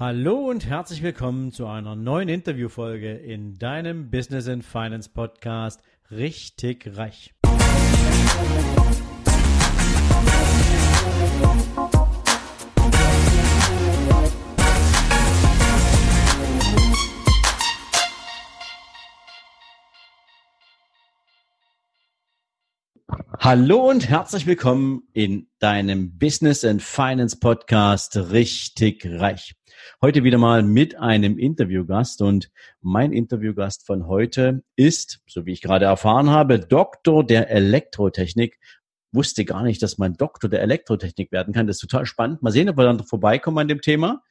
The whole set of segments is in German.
Hallo und herzlich willkommen zu einer neuen Interviewfolge in deinem Business and Finance Podcast Richtig Reich. Hallo und herzlich willkommen in deinem Business and Finance Podcast Richtig Reich. Heute wieder mal mit einem Interviewgast und mein Interviewgast von heute ist, so wie ich gerade erfahren habe, Doktor der Elektrotechnik. Wusste gar nicht, dass man Doktor der Elektrotechnik werden kann. Das ist total spannend. Mal sehen, ob wir dann vorbeikommen an dem Thema.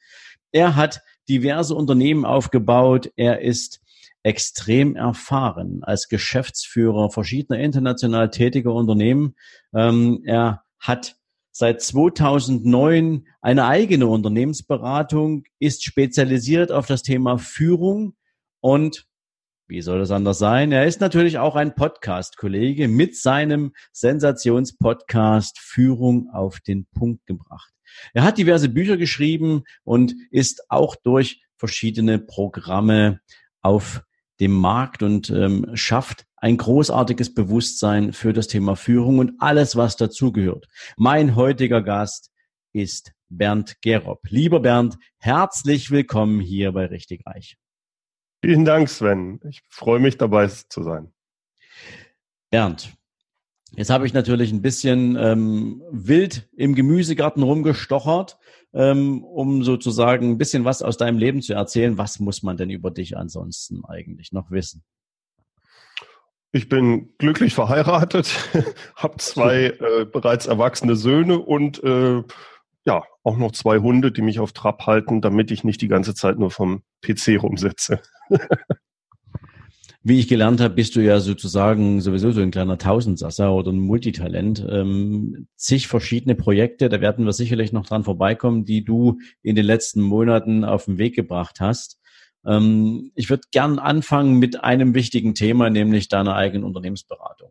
Er hat diverse Unternehmen aufgebaut. Er ist extrem erfahren als Geschäftsführer verschiedener international tätiger Unternehmen. Ähm, er hat seit 2009 eine eigene Unternehmensberatung, ist spezialisiert auf das Thema Führung und wie soll das anders sein? Er ist natürlich auch ein Podcast-Kollege mit seinem Sensationspodcast Führung auf den Punkt gebracht. Er hat diverse Bücher geschrieben und ist auch durch verschiedene Programme auf dem Markt und ähm, schafft ein großartiges Bewusstsein für das Thema Führung und alles, was dazugehört. Mein heutiger Gast ist Bernd Gerob. Lieber Bernd, herzlich willkommen hier bei Richtig Reich. Vielen Dank, Sven. Ich freue mich dabei zu sein. Bernd, Jetzt habe ich natürlich ein bisschen ähm, wild im Gemüsegarten rumgestochert, ähm, um sozusagen ein bisschen was aus deinem Leben zu erzählen. Was muss man denn über dich ansonsten eigentlich noch wissen? Ich bin glücklich verheiratet, habe zwei äh, bereits erwachsene Söhne und äh, ja, auch noch zwei Hunde, die mich auf Trab halten, damit ich nicht die ganze Zeit nur vom PC rumsitze. wie ich gelernt habe, bist du ja sozusagen sowieso so ein kleiner Tausendsasser oder ein Multitalent. Ähm, zig verschiedene Projekte, da werden wir sicherlich noch dran vorbeikommen, die du in den letzten Monaten auf den Weg gebracht hast. Ähm, ich würde gern anfangen mit einem wichtigen Thema, nämlich deiner eigenen Unternehmensberatung.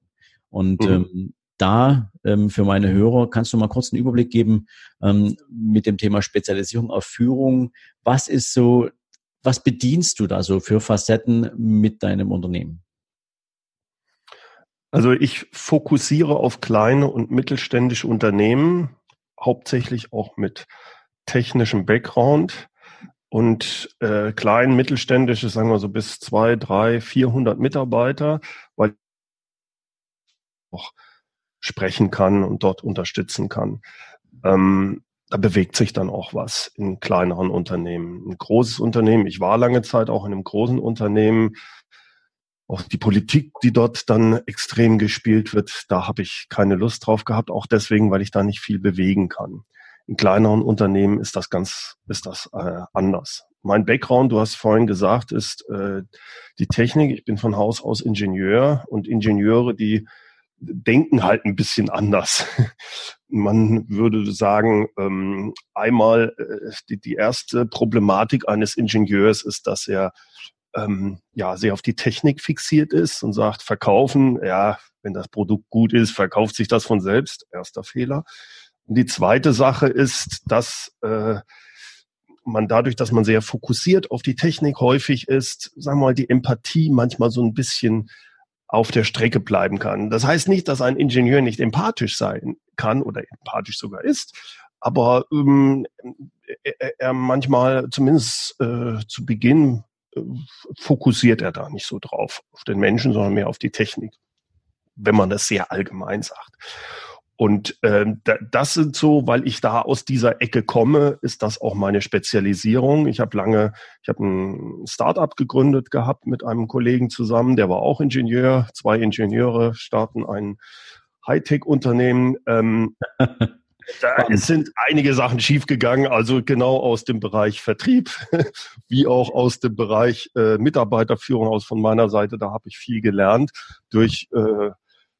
Und mhm. ähm, da ähm, für meine Hörer kannst du mal kurz einen Überblick geben ähm, mit dem Thema Spezialisierung auf Führung. Was ist so was bedienst du da so für Facetten mit deinem Unternehmen? Also ich fokussiere auf kleine und mittelständische Unternehmen, hauptsächlich auch mit technischem Background und äh, klein, mittelständische, sagen wir so bis zwei, drei, vierhundert Mitarbeiter, weil ich auch sprechen kann und dort unterstützen kann. Ähm, da bewegt sich dann auch was in kleineren Unternehmen. Ein großes Unternehmen, ich war lange Zeit auch in einem großen Unternehmen, auch die Politik, die dort dann extrem gespielt wird, da habe ich keine Lust drauf gehabt, auch deswegen, weil ich da nicht viel bewegen kann. In kleineren Unternehmen ist das ganz, ist das äh, anders. Mein Background, du hast vorhin gesagt, ist äh, die Technik. Ich bin von Haus aus Ingenieur und Ingenieure, die denken halt ein bisschen anders. Man würde sagen, ähm, einmal äh, die, erste Problematik eines Ingenieurs ist, dass er ähm, ja sehr auf die Technik fixiert ist und sagt, verkaufen, ja, wenn das Produkt gut ist, verkauft sich das von selbst. Erster Fehler. Und die zweite Sache ist, dass äh, man dadurch, dass man sehr fokussiert auf die Technik häufig ist, sagen wir mal, die Empathie manchmal so ein bisschen auf der Strecke bleiben kann. Das heißt nicht, dass ein Ingenieur nicht empathisch sein kann oder empathisch sogar ist, aber ähm, er, er manchmal zumindest äh, zu Beginn äh, fokussiert er da nicht so drauf auf den Menschen, sondern mehr auf die Technik, wenn man das sehr allgemein sagt. Und ähm, das sind so, weil ich da aus dieser Ecke komme, ist das auch meine Spezialisierung. Ich habe lange, ich habe ein Startup gegründet gehabt mit einem Kollegen zusammen, der war auch Ingenieur. Zwei Ingenieure starten ein Hightech-Unternehmen. Ähm, da sind einige Sachen schiefgegangen, also genau aus dem Bereich Vertrieb, wie auch aus dem Bereich äh, Mitarbeiterführung aus von meiner Seite. Da habe ich viel gelernt durch äh,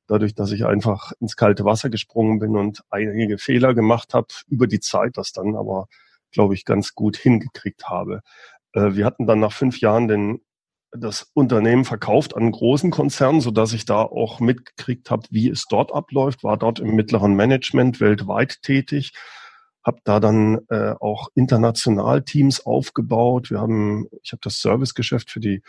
dadurch, dass ich einfach ins kalte Wasser gesprungen bin und einige Fehler gemacht habe über die Zeit, das dann aber, glaube ich, ganz gut hingekriegt habe. Äh, wir hatten dann nach fünf Jahren den, das Unternehmen verkauft an einen großen Konzern, so dass ich da auch mitgekriegt habe, wie es dort abläuft, war dort im mittleren Management weltweit tätig, habe da dann äh, auch international Teams aufgebaut. Wir haben, ich habe das Servicegeschäft für die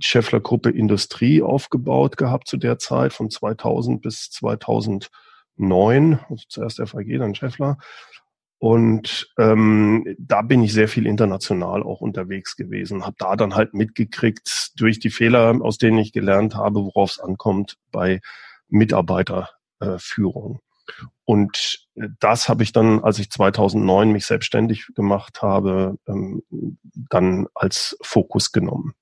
Scheffler Gruppe Industrie aufgebaut gehabt zu der Zeit von 2000 bis 2009, also zuerst FAG, dann Scheffler. Und ähm, da bin ich sehr viel international auch unterwegs gewesen, habe da dann halt mitgekriegt durch die Fehler, aus denen ich gelernt habe, worauf es ankommt bei Mitarbeiterführung. Und das habe ich dann, als ich 2009 mich selbstständig gemacht habe, ähm, dann als Fokus genommen.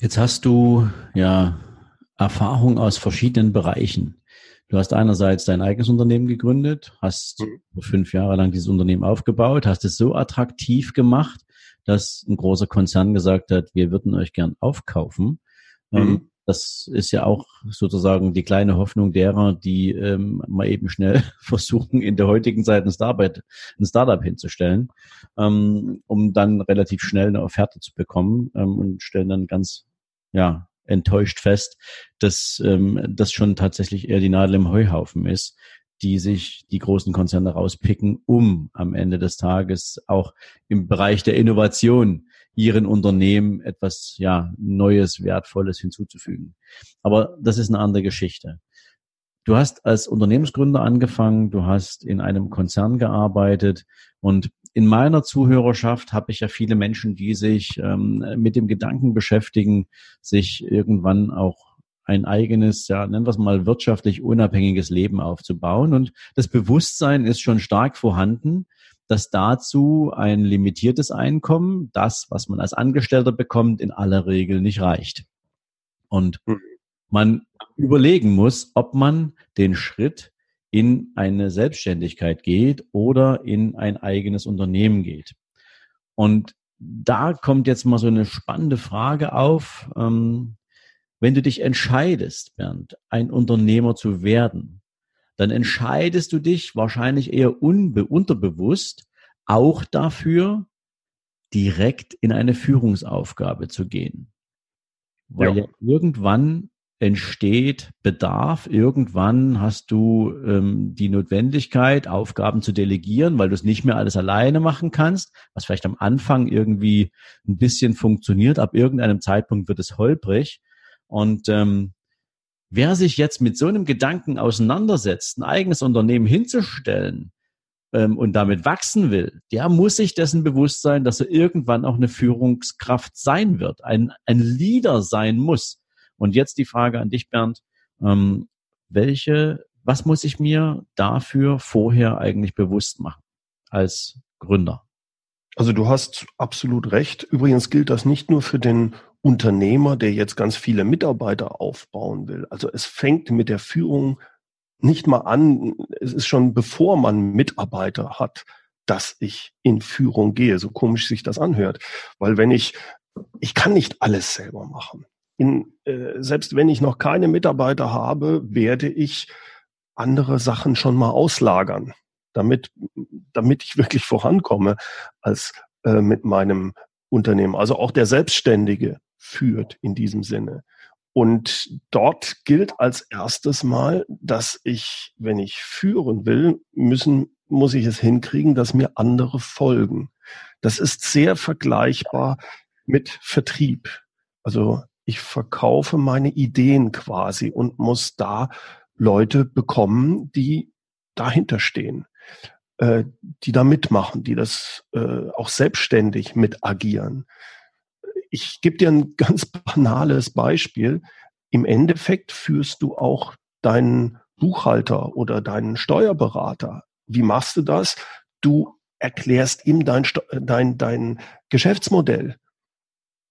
Jetzt hast du ja Erfahrung aus verschiedenen Bereichen. Du hast einerseits dein eigenes Unternehmen gegründet, hast mhm. fünf Jahre lang dieses Unternehmen aufgebaut, hast es so attraktiv gemacht, dass ein großer Konzern gesagt hat, wir würden euch gern aufkaufen. Ähm, mhm. Das ist ja auch sozusagen die kleine Hoffnung derer, die ähm, mal eben schnell versuchen, in der heutigen Zeit ein Startup, ein Startup hinzustellen, ähm, um dann relativ schnell eine Offerte zu bekommen ähm, und stellen dann ganz ja, enttäuscht fest, dass ähm, das schon tatsächlich eher die Nadel im Heuhaufen ist, die sich die großen Konzerne rauspicken, um am Ende des Tages auch im Bereich der Innovation ihren Unternehmen etwas ja Neues, Wertvolles hinzuzufügen. Aber das ist eine andere Geschichte. Du hast als Unternehmensgründer angefangen, du hast in einem Konzern gearbeitet und in meiner Zuhörerschaft habe ich ja viele Menschen, die sich ähm, mit dem Gedanken beschäftigen, sich irgendwann auch ein eigenes, ja, nennen wir es mal wirtschaftlich unabhängiges Leben aufzubauen. Und das Bewusstsein ist schon stark vorhanden, dass dazu ein limitiertes Einkommen, das, was man als Angestellter bekommt, in aller Regel nicht reicht. Und hm. man überlegen muss, ob man den Schritt in eine Selbstständigkeit geht oder in ein eigenes Unternehmen geht. Und da kommt jetzt mal so eine spannende Frage auf. Ähm, wenn du dich entscheidest, Bernd, ein Unternehmer zu werden, dann entscheidest du dich wahrscheinlich eher unbe unterbewusst auch dafür, direkt in eine Führungsaufgabe zu gehen. Weil ja. irgendwann entsteht Bedarf. Irgendwann hast du ähm, die Notwendigkeit, Aufgaben zu delegieren, weil du es nicht mehr alles alleine machen kannst, was vielleicht am Anfang irgendwie ein bisschen funktioniert. Ab irgendeinem Zeitpunkt wird es holprig. Und ähm, wer sich jetzt mit so einem Gedanken auseinandersetzt, ein eigenes Unternehmen hinzustellen ähm, und damit wachsen will, der muss sich dessen bewusst sein, dass er irgendwann auch eine Führungskraft sein wird, ein, ein Leader sein muss. Und jetzt die Frage an dich, Bernd. Ähm, welche, was muss ich mir dafür vorher eigentlich bewusst machen als Gründer? Also du hast absolut recht. Übrigens gilt das nicht nur für den Unternehmer, der jetzt ganz viele Mitarbeiter aufbauen will. Also es fängt mit der Führung nicht mal an, es ist schon bevor man Mitarbeiter hat, dass ich in Führung gehe, so komisch sich das anhört. Weil wenn ich, ich kann nicht alles selber machen in, äh, selbst wenn ich noch keine Mitarbeiter habe, werde ich andere Sachen schon mal auslagern, damit, damit ich wirklich vorankomme als äh, mit meinem Unternehmen. Also auch der Selbstständige führt in diesem Sinne. Und dort gilt als erstes mal, dass ich, wenn ich führen will, müssen, muss ich es hinkriegen, dass mir andere folgen. Das ist sehr vergleichbar mit Vertrieb. Also ich verkaufe meine Ideen quasi und muss da Leute bekommen, die dahinter stehen, äh, die da mitmachen, die das äh, auch selbstständig mit agieren. Ich gebe dir ein ganz banales Beispiel. Im Endeffekt führst du auch deinen Buchhalter oder deinen Steuerberater. Wie machst du das? Du erklärst ihm dein, dein, dein Geschäftsmodell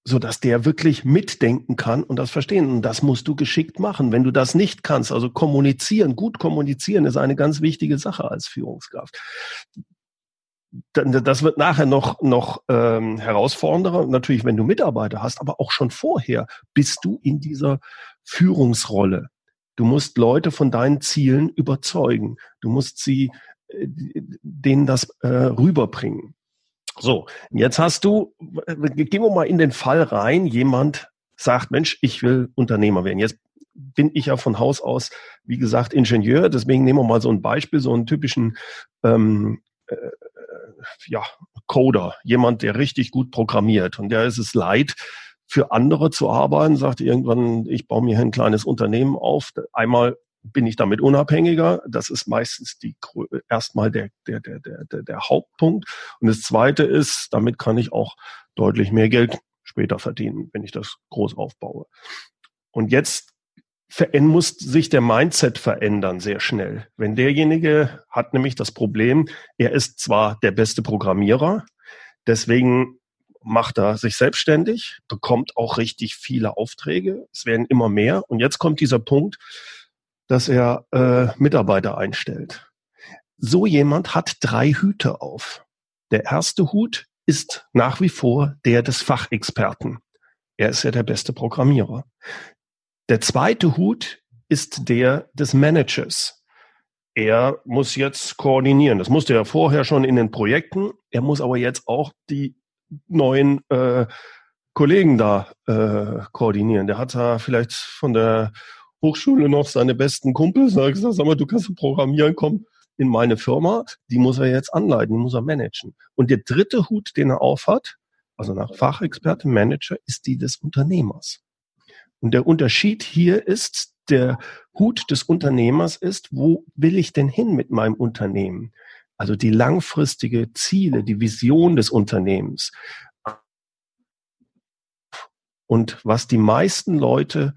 so dass der wirklich mitdenken kann und das verstehen. Und das musst du geschickt machen. Wenn du das nicht kannst, also kommunizieren, gut kommunizieren ist eine ganz wichtige Sache als Führungskraft. Das wird nachher noch, noch ähm, herausfordernder, natürlich, wenn du Mitarbeiter hast, aber auch schon vorher bist du in dieser Führungsrolle. Du musst Leute von deinen Zielen überzeugen. Du musst sie, äh, denen das äh, rüberbringen. So, jetzt hast du, gehen wir mal in den Fall rein, jemand sagt, Mensch, ich will Unternehmer werden. Jetzt bin ich ja von Haus aus, wie gesagt, Ingenieur. Deswegen nehmen wir mal so ein Beispiel, so einen typischen ähm, äh, ja, Coder, jemand, der richtig gut programmiert. Und der ist es leid, für andere zu arbeiten, sagt irgendwann, ich baue mir ein kleines Unternehmen auf. Einmal bin ich damit unabhängiger. Das ist meistens die erstmal der, der, der, der, der Hauptpunkt. Und das zweite ist, damit kann ich auch deutlich mehr Geld später verdienen, wenn ich das groß aufbaue. Und jetzt muss sich der Mindset verändern sehr schnell. Wenn derjenige hat nämlich das Problem, er ist zwar der beste Programmierer, deswegen macht er sich selbstständig, bekommt auch richtig viele Aufträge, es werden immer mehr. Und jetzt kommt dieser Punkt, dass er äh, Mitarbeiter einstellt. So jemand hat drei Hüte auf. Der erste Hut ist nach wie vor der des Fachexperten. Er ist ja der beste Programmierer. Der zweite Hut ist der des Managers. Er muss jetzt koordinieren. Das musste er vorher schon in den Projekten. Er muss aber jetzt auch die neuen äh, Kollegen da äh, koordinieren. Der hat da vielleicht von der Hochschule noch seine besten Kumpels. Da hat gesagt, sag mal, du kannst programmieren, komm, in meine Firma, die muss er jetzt anleiten, die muss er managen. Und der dritte Hut, den er aufhat, also nach Fachexperte, Manager, ist die des Unternehmers. Und der Unterschied hier ist, der Hut des Unternehmers ist, wo will ich denn hin mit meinem Unternehmen? Also die langfristige Ziele, die Vision des Unternehmens. Und was die meisten Leute,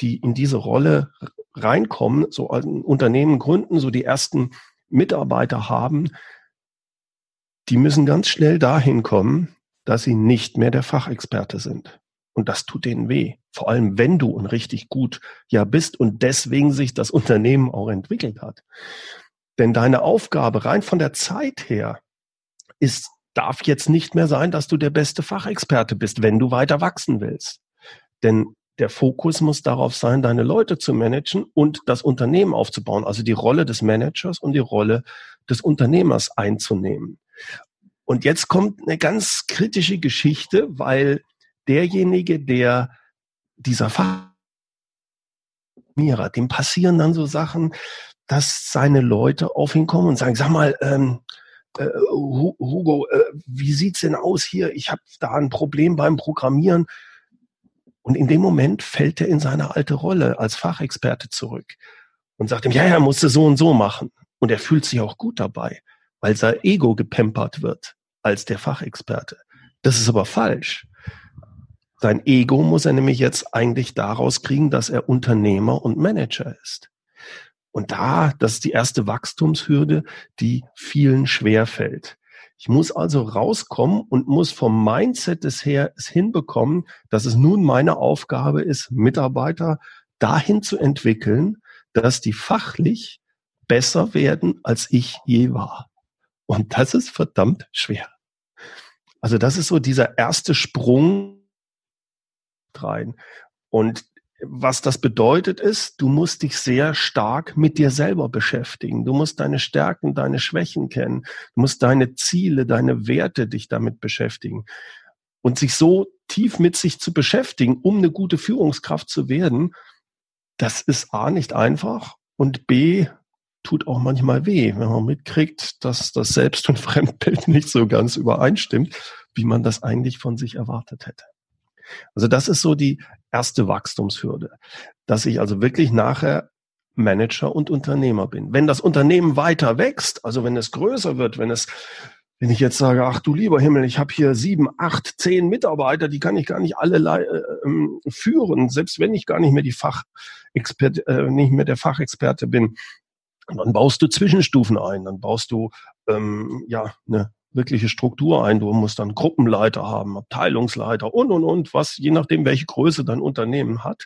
die in diese Rolle reinkommen, so ein Unternehmen gründen, so die ersten Mitarbeiter haben, die müssen ganz schnell dahin kommen, dass sie nicht mehr der Fachexperte sind. Und das tut denen weh. Vor allem, wenn du ein richtig gut ja bist und deswegen sich das Unternehmen auch entwickelt hat. Denn deine Aufgabe rein von der Zeit her ist, darf jetzt nicht mehr sein, dass du der beste Fachexperte bist, wenn du weiter wachsen willst. Denn der Fokus muss darauf sein, deine Leute zu managen und das Unternehmen aufzubauen, also die Rolle des Managers und die Rolle des Unternehmers einzunehmen. Und jetzt kommt eine ganz kritische Geschichte, weil derjenige, der dieser Fachmierer, dem passieren dann so Sachen, dass seine Leute auf ihn kommen und sagen, sag mal, ähm, äh, Hugo, äh, wie sieht's denn aus hier? Ich habe da ein Problem beim Programmieren. Und in dem Moment fällt er in seine alte Rolle als Fachexperte zurück und sagt ihm, ja, er musste so und so machen. Und er fühlt sich auch gut dabei, weil sein Ego gepempert wird als der Fachexperte. Das ist aber falsch. Sein Ego muss er nämlich jetzt eigentlich daraus kriegen, dass er Unternehmer und Manager ist. Und da, das ist die erste Wachstumshürde, die vielen schwer fällt. Ich muss also rauskommen und muss vom Mindset des her es hinbekommen, dass es nun meine Aufgabe ist, Mitarbeiter dahin zu entwickeln, dass die fachlich besser werden, als ich je war. Und das ist verdammt schwer. Also das ist so dieser erste Sprung rein. Und was das bedeutet ist, du musst dich sehr stark mit dir selber beschäftigen. Du musst deine Stärken, deine Schwächen kennen. Du musst deine Ziele, deine Werte dich damit beschäftigen. Und sich so tief mit sich zu beschäftigen, um eine gute Führungskraft zu werden, das ist A nicht einfach und B tut auch manchmal weh, wenn man mitkriegt, dass das Selbst- und Fremdbild nicht so ganz übereinstimmt, wie man das eigentlich von sich erwartet hätte. Also das ist so die erste Wachstumshürde, dass ich also wirklich nachher Manager und Unternehmer bin. Wenn das Unternehmen weiter wächst, also wenn es größer wird, wenn es wenn ich jetzt sage, ach du lieber Himmel, ich habe hier sieben, acht, zehn Mitarbeiter, die kann ich gar nicht alle äh, ähm, führen, selbst wenn ich gar nicht mehr die Fachexperte, äh, nicht mehr der Fachexperte bin. Dann baust du Zwischenstufen ein, dann baust du ähm, ja eine wirkliche Struktur ein. Du musst dann Gruppenleiter haben, Abteilungsleiter und, und, und, was, je nachdem, welche Größe dein Unternehmen hat.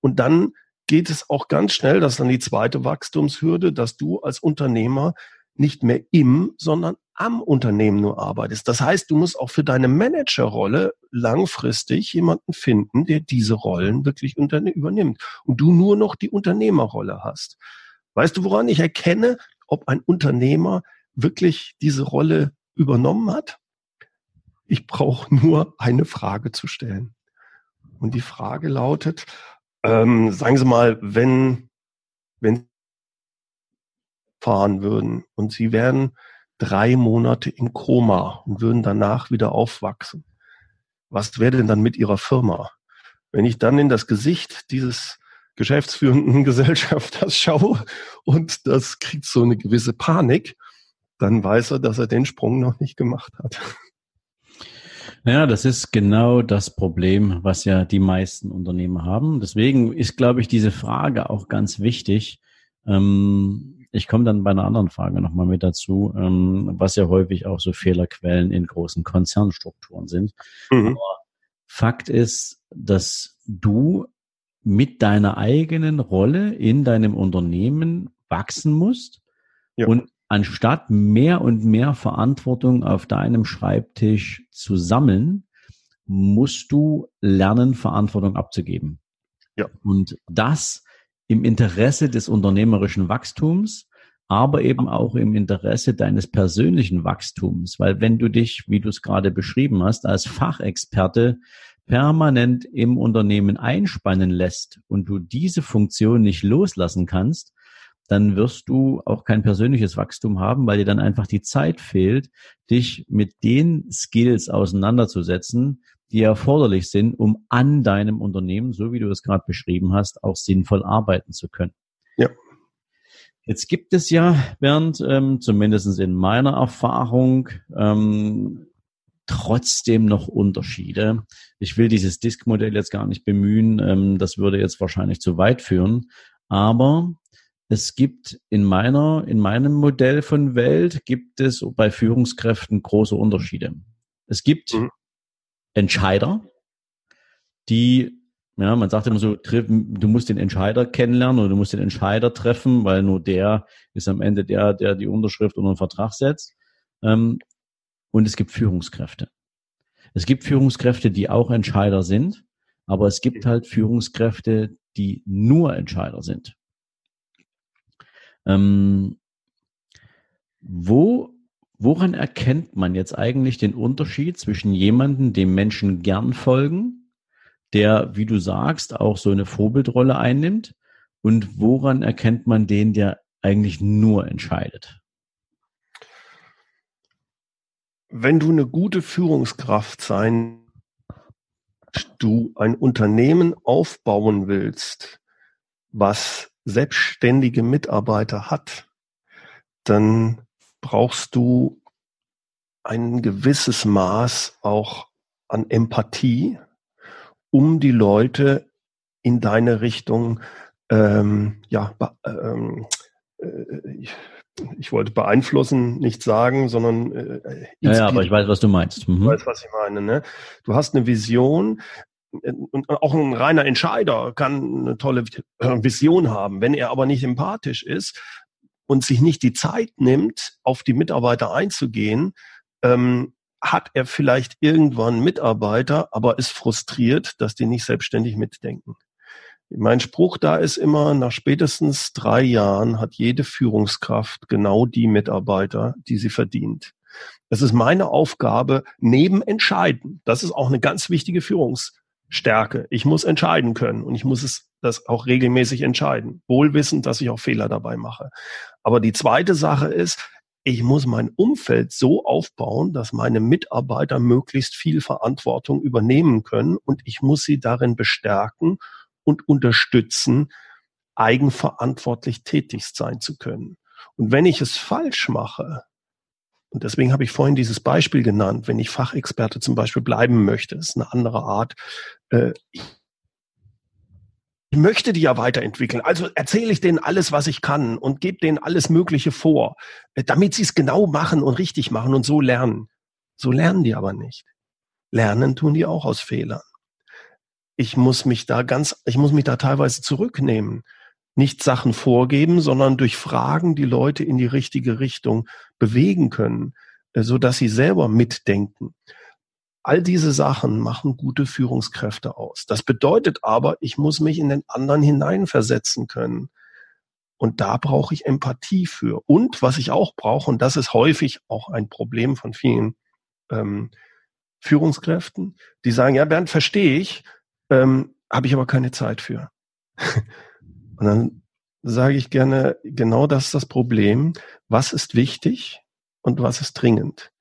Und dann geht es auch ganz schnell, das ist dann die zweite Wachstumshürde, dass du als Unternehmer nicht mehr im, sondern am Unternehmen nur arbeitest. Das heißt, du musst auch für deine Managerrolle langfristig jemanden finden, der diese Rollen wirklich übernimmt und du nur noch die Unternehmerrolle hast. Weißt du, woran ich erkenne, ob ein Unternehmer wirklich diese Rolle übernommen hat. Ich brauche nur eine Frage zu stellen. Und die Frage lautet, Ähm, sagen Sie mal, wenn, wenn fahren würden und Sie wären drei Monate im Koma und würden danach wieder aufwachsen. Was wäre denn dann mit Ihrer Firma? Wenn ich dann in das Gesicht dieses geschäftsführenden Gesellschafters schaue und das kriegt so eine gewisse Panik, dann weiß er, dass er den Sprung noch nicht gemacht hat. Ja, das ist genau das Problem, was ja die meisten Unternehmen haben. Deswegen ist, glaube ich, diese Frage auch ganz wichtig. Ähm, ich komme dann bei einer anderen Frage nochmal mit dazu, ähm, was ja häufig auch so Fehlerquellen in großen Konzernstrukturen sind. Mhm. Aber Fakt ist, dass du mit deiner eigenen Rolle in deinem Unternehmen wachsen musst ja. und anstatt mehr und mehr Verantwortung auf deinem Schreibtisch zu sammeln, musst du lernen, Verantwortung abzugeben. Ja. Und das im Interesse des unternehmerischen Wachstums, aber eben auch im Interesse deines persönlichen Wachstums, weil wenn du dich, wie du es gerade beschrieben hast, als Fachexperte permanent im Unternehmen einspannen lässt und du diese Funktion nicht loslassen kannst, dann wirst du auch kein persönliches Wachstum haben, weil dir dann einfach die Zeit fehlt, dich mit den Skills auseinanderzusetzen, die erforderlich sind, um an deinem Unternehmen, so wie du es gerade beschrieben hast, auch sinnvoll arbeiten zu können. Ja. Jetzt gibt es ja, Bernd, ähm, zumindest in meiner Erfahrung, ähm, trotzdem noch Unterschiede. Ich will dieses Disk-Modell jetzt gar nicht bemühen, ähm, das würde jetzt wahrscheinlich zu weit führen. Aber es gibt in meiner, in meinem Modell von Welt gibt es bei Führungskräften große Unterschiede. Es gibt mhm. Entscheider, die, ja, man sagt immer so, du musst den Entscheider kennenlernen oder du musst den Entscheider treffen, weil nur der ist am Ende der, der die Unterschrift unter den Vertrag setzt. Ähm, und es gibt Führungskräfte. Es gibt Führungskräfte, die auch Entscheider sind, aber es gibt halt Führungskräfte, die nur Entscheider sind. Ähm, wo, woran erkennt man jetzt eigentlich den Unterschied zwischen jemandem, dem Menschen gern folgen, der, wie du sagst, auch so eine Vorbildrolle einnimmt, und woran erkennt man den, der eigentlich nur entscheidet? Wenn du eine gute Führungskraft sein, du ein Unternehmen aufbauen willst, was selbstständige Mitarbeiter hat, dann brauchst du ein gewisses Maß auch an Empathie, um die Leute in deine Richtung, ähm, ja, ähm, äh, ich wollte beeinflussen, nicht sagen, sondern äh, ja, ja, aber ich weiß, was du meinst. Mhm. Ich weiß, was ich meine. Ne? Du hast eine Vision, auch ein reiner Entscheider kann eine tolle Vision haben. Wenn er aber nicht empathisch ist und sich nicht die Zeit nimmt, auf die Mitarbeiter einzugehen, ähm, hat er vielleicht irgendwann Mitarbeiter, aber ist frustriert, dass die nicht selbstständig mitdenken. Mein Spruch da ist immer, nach spätestens drei Jahren hat jede Führungskraft genau die Mitarbeiter, die sie verdient. Es ist meine Aufgabe, neben entscheiden. Das ist auch eine ganz wichtige Führungs Stärke. Ich muss entscheiden können und ich muss es das auch regelmäßig entscheiden. Wohlwissend, dass ich auch Fehler dabei mache. Aber die zweite Sache ist, ich muss mein Umfeld so aufbauen, dass meine Mitarbeiter möglichst viel Verantwortung übernehmen können und ich muss sie darin bestärken und unterstützen, eigenverantwortlich tätig sein zu können. Und wenn ich es falsch mache, und deswegen habe ich vorhin dieses Beispiel genannt, wenn ich Fachexperte zum Beispiel bleiben möchte, ist eine andere Art. Äh, ich möchte die ja weiterentwickeln. Also erzähle ich denen alles, was ich kann und gebe denen alles Mögliche vor, äh, damit sie es genau machen und richtig machen und so lernen. So lernen die aber nicht. Lernen tun die auch aus Fehlern. Ich muss mich da ganz, ich muss mich da teilweise zurücknehmen nicht Sachen vorgeben, sondern durch Fragen die Leute in die richtige Richtung bewegen können, äh, so dass sie selber mitdenken. All diese Sachen machen gute Führungskräfte aus. Das bedeutet aber, ich muss mich in den anderen hineinversetzen können. Und da brauche ich Empathie für. Und was ich auch brauche, und das ist häufig auch ein Problem von vielen ähm, Führungskräften, die sagen, ja, Bernd, verstehe ich, ähm, habe ich aber keine Zeit für. Und dann sage ich gerne, genau das ist das Problem. Was ist wichtig und was ist dringend?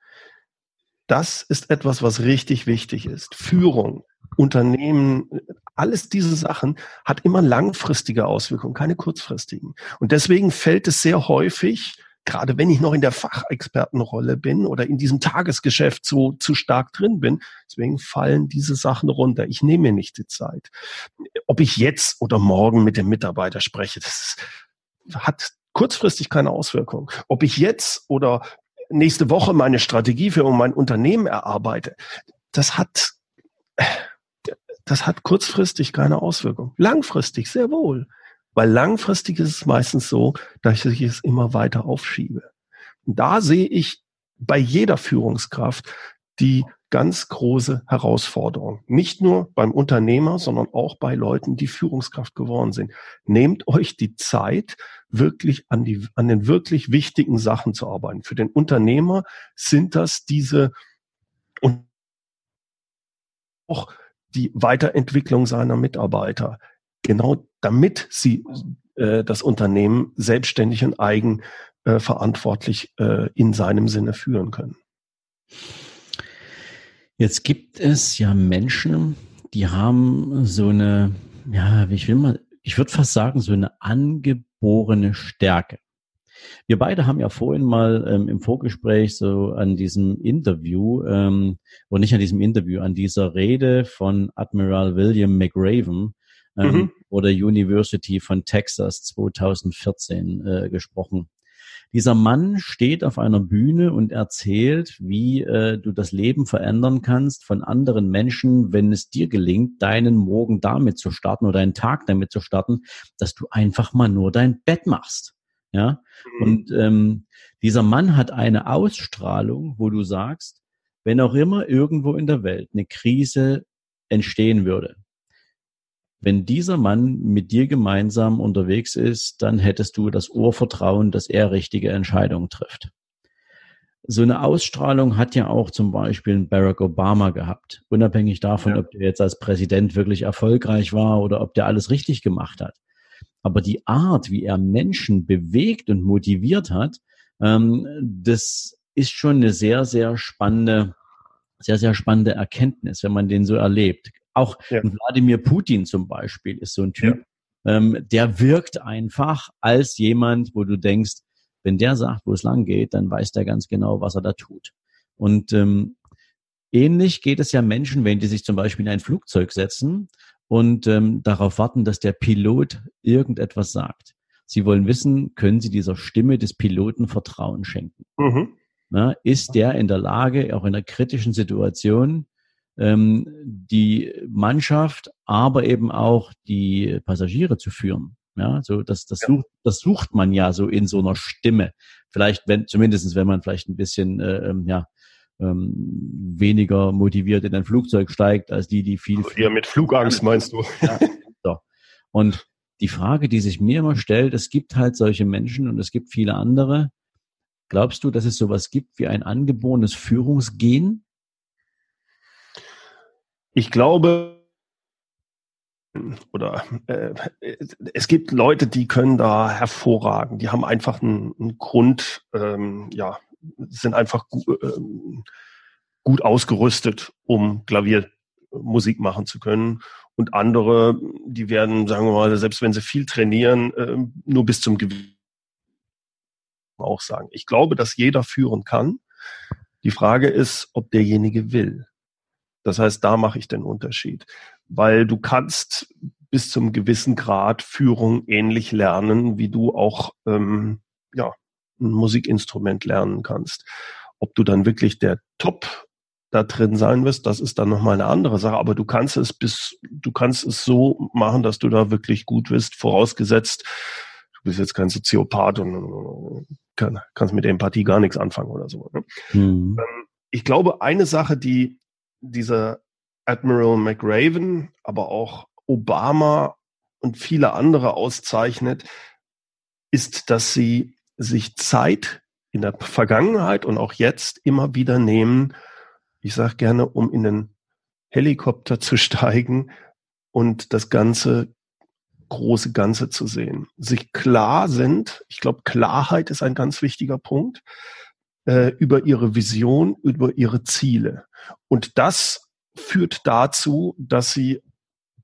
Das ist etwas, was richtig wichtig ist. Führung, Unternehmen, alles diese Sachen hat immer langfristige Auswirkungen, keine kurzfristigen. Und deswegen fällt es sehr häufig, gerade wenn ich noch in der Fachexpertenrolle bin oder in diesem Tagesgeschäft so zu stark drin bin, deswegen fallen diese Sachen runter. Ich nehme mir nicht die Zeit. Ob ich jetzt oder morgen mit dem Mitarbeiter spreche, das hat kurzfristig keine Auswirkung. Ob ich jetzt oder nächste Woche meine Strategie für mein Unternehmen erarbeite, das hat, das hat kurzfristig keine Auswirkung. Langfristig sehr wohl. Weil langfristig ist es meistens so, dass ich es immer weiter aufschiebe. Und da sehe ich bei jeder Führungskraft die ganz große Herausforderung. Nicht nur beim Unternehmer, sondern auch bei Leuten, die Führungskraft geworden sind. Nehmt euch die Zeit, wirklich an, die, an den wirklich wichtigen Sachen zu arbeiten. Für den Unternehmer sind das diese und auch die Weiterentwicklung seiner Mitarbeiter. Genau damit sie äh, das Unternehmen selbstständig und eigenverantwortlich äh, äh, in seinem Sinne führen können. Jetzt gibt es ja Menschen, die haben so eine, ja, ich will mal, ich würde fast sagen, so eine angeborene Stärke. Wir beide haben ja vorhin mal ähm, im Vorgespräch so an diesem Interview, ähm, oder nicht an diesem Interview, an dieser Rede von Admiral William McRaven ähm, mhm. oder University von Texas 2014 äh, gesprochen. Dieser Mann steht auf einer Bühne und erzählt, wie äh, du das Leben verändern kannst von anderen Menschen, wenn es dir gelingt, deinen Morgen damit zu starten oder deinen Tag damit zu starten, dass du einfach mal nur dein Bett machst. Ja. Mhm. Und ähm, dieser Mann hat eine Ausstrahlung, wo du sagst, wenn auch immer irgendwo in der Welt eine Krise entstehen würde, wenn dieser Mann mit dir gemeinsam unterwegs ist, dann hättest du das Urvertrauen, dass er richtige Entscheidungen trifft. So eine Ausstrahlung hat ja auch zum Beispiel Barack Obama gehabt, unabhängig davon, ja. ob der jetzt als Präsident wirklich erfolgreich war oder ob der alles richtig gemacht hat. Aber die Art, wie er Menschen bewegt und motiviert hat, ähm, das ist schon eine sehr, sehr spannende, sehr, sehr spannende Erkenntnis, wenn man den so erlebt. Auch ja. Wladimir Putin zum Beispiel ist so ein Typ, ja. ähm, der wirkt einfach als jemand, wo du denkst, wenn der sagt, wo es lang geht, dann weiß der ganz genau, was er da tut. Und ähm, ähnlich geht es ja Menschen, wenn die sich zum Beispiel in ein Flugzeug setzen und ähm, darauf warten, dass der Pilot irgendetwas sagt. Sie wollen wissen, können Sie dieser Stimme des Piloten Vertrauen schenken? Mhm. Na, ist der in der Lage, auch in einer kritischen Situation ähm, die Mannschaft, aber eben auch die Passagiere zu führen. Ja, so das, das, sucht, das sucht man ja so in so einer Stimme. Vielleicht, wenn, zumindestens wenn man vielleicht ein bisschen äh, ähm, ja, ähm, weniger motiviert in ein Flugzeug steigt, als die, die viel. Also eher mit Flugangst meinst du? Ja, so. Und die Frage, die sich mir immer stellt, es gibt halt solche Menschen und es gibt viele andere. Glaubst du, dass es sowas gibt wie ein angeborenes Führungsgen? Ich glaube, oder äh, es gibt Leute, die können da hervorragen. Die haben einfach einen, einen Grund, ähm, ja, sind einfach gu ähm, gut ausgerüstet, um Klaviermusik machen zu können. Und andere, die werden, sagen wir mal, selbst wenn sie viel trainieren, äh, nur bis zum Gewinn auch sagen. Ich glaube, dass jeder führen kann. Die Frage ist, ob derjenige will. Das heißt, da mache ich den Unterschied, weil du kannst bis zum gewissen Grad Führung ähnlich lernen, wie du auch ähm, ja ein Musikinstrument lernen kannst. Ob du dann wirklich der Top da drin sein wirst, das ist dann nochmal eine andere Sache. Aber du kannst es bis, du kannst es so machen, dass du da wirklich gut bist, vorausgesetzt, du bist jetzt kein Soziopath und kann, kannst mit Empathie gar nichts anfangen oder so. Ne? Mhm. Ich glaube, eine Sache, die dieser Admiral McRaven, aber auch Obama und viele andere auszeichnet, ist, dass sie sich Zeit in der Vergangenheit und auch jetzt immer wieder nehmen, ich sage gerne, um in den Helikopter zu steigen und das Ganze große Ganze zu sehen. Sich klar sind, ich glaube, Klarheit ist ein ganz wichtiger Punkt, äh, über ihre Vision, über ihre Ziele. Und das führt dazu, dass sie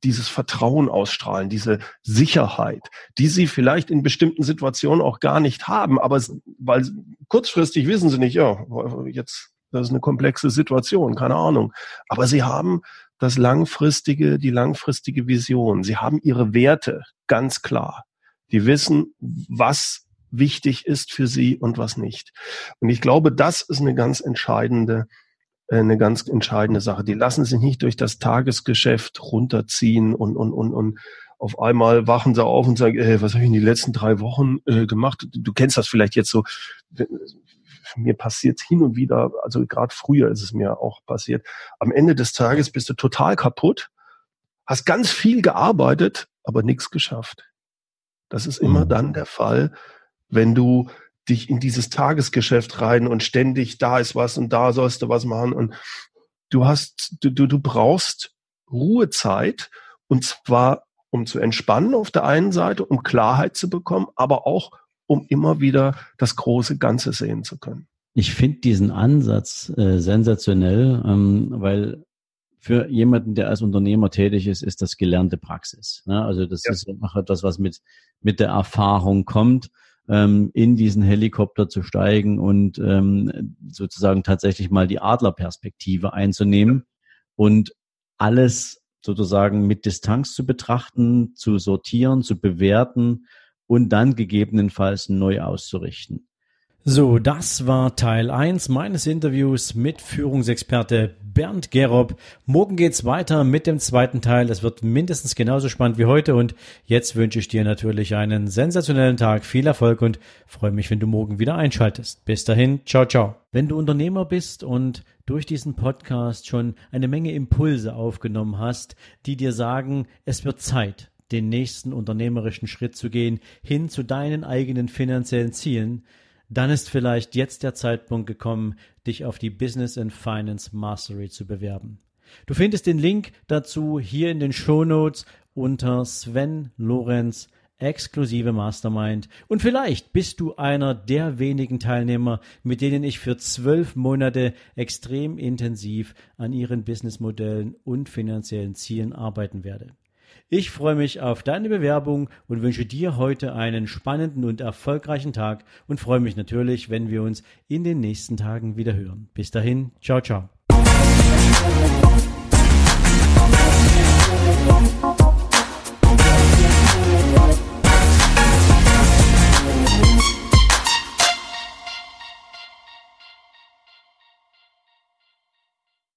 dieses Vertrauen ausstrahlen, diese Sicherheit, die sie vielleicht in bestimmten Situationen auch gar nicht haben, aber weil kurzfristig wissen sie nicht, ja, jetzt das ist eine komplexe Situation, keine Ahnung. Aber sie haben das langfristige, die langfristige Vision. Sie haben ihre Werte ganz klar. Die wissen, was wichtig ist für sie und was nicht. Und ich glaube, das ist eine ganz entscheidende, äh, eine ganz entscheidende Sache. Die lassen sich nicht durch das Tagesgeschäft runterziehen und, und, und, und auf einmal wachen sie auf und sagen, äh, was habe ich in den letzten drei Wochen äh, gemacht? Du kennst das vielleicht jetzt so, mir passiert hin und wieder, also gerade früher ist es mir auch passiert. Am Ende des Tages bist du total kaputt, hast ganz viel gearbeitet, aber nichts geschafft. Das ist immer mhm. dann der Fall, wenn du dich in dieses Tagesgeschäft rein und ständig da ist was und da sollst du was machen und du hast, du, du, du brauchst Ruhezeit und zwar um zu entspannen auf der einen Seite, um Klarheit zu bekommen, aber auch um immer wieder das große Ganze sehen zu können. Ich finde diesen Ansatz äh, sensationell, ähm, weil für jemanden, der als Unternehmer tätig ist, ist das gelernte Praxis. Ne? Also das ja. ist einfach etwas, was mit, mit der Erfahrung kommt, ähm, in diesen Helikopter zu steigen und ähm, sozusagen tatsächlich mal die Adlerperspektive einzunehmen und alles sozusagen mit Distanz zu betrachten, zu sortieren, zu bewerten und dann gegebenenfalls neu auszurichten. So, das war Teil 1 meines Interviews mit Führungsexperte Bernd Gerob. Morgen geht's weiter mit dem zweiten Teil. Es wird mindestens genauso spannend wie heute und jetzt wünsche ich dir natürlich einen sensationellen Tag, viel Erfolg und freue mich, wenn du morgen wieder einschaltest. Bis dahin, ciao, ciao. Wenn du Unternehmer bist und durch diesen Podcast schon eine Menge Impulse aufgenommen hast, die dir sagen, es wird Zeit, den nächsten unternehmerischen Schritt zu gehen, hin zu deinen eigenen finanziellen Zielen, dann ist vielleicht jetzt der Zeitpunkt gekommen, dich auf die Business and Finance Mastery zu bewerben. Du findest den Link dazu hier in den Show Notes unter Sven Lorenz exklusive Mastermind. Und vielleicht bist du einer der wenigen Teilnehmer, mit denen ich für zwölf Monate extrem intensiv an ihren Businessmodellen und finanziellen Zielen arbeiten werde. Ich freue mich auf deine Bewerbung und wünsche dir heute einen spannenden und erfolgreichen Tag und freue mich natürlich, wenn wir uns in den nächsten Tagen wieder hören. Bis dahin, ciao, ciao.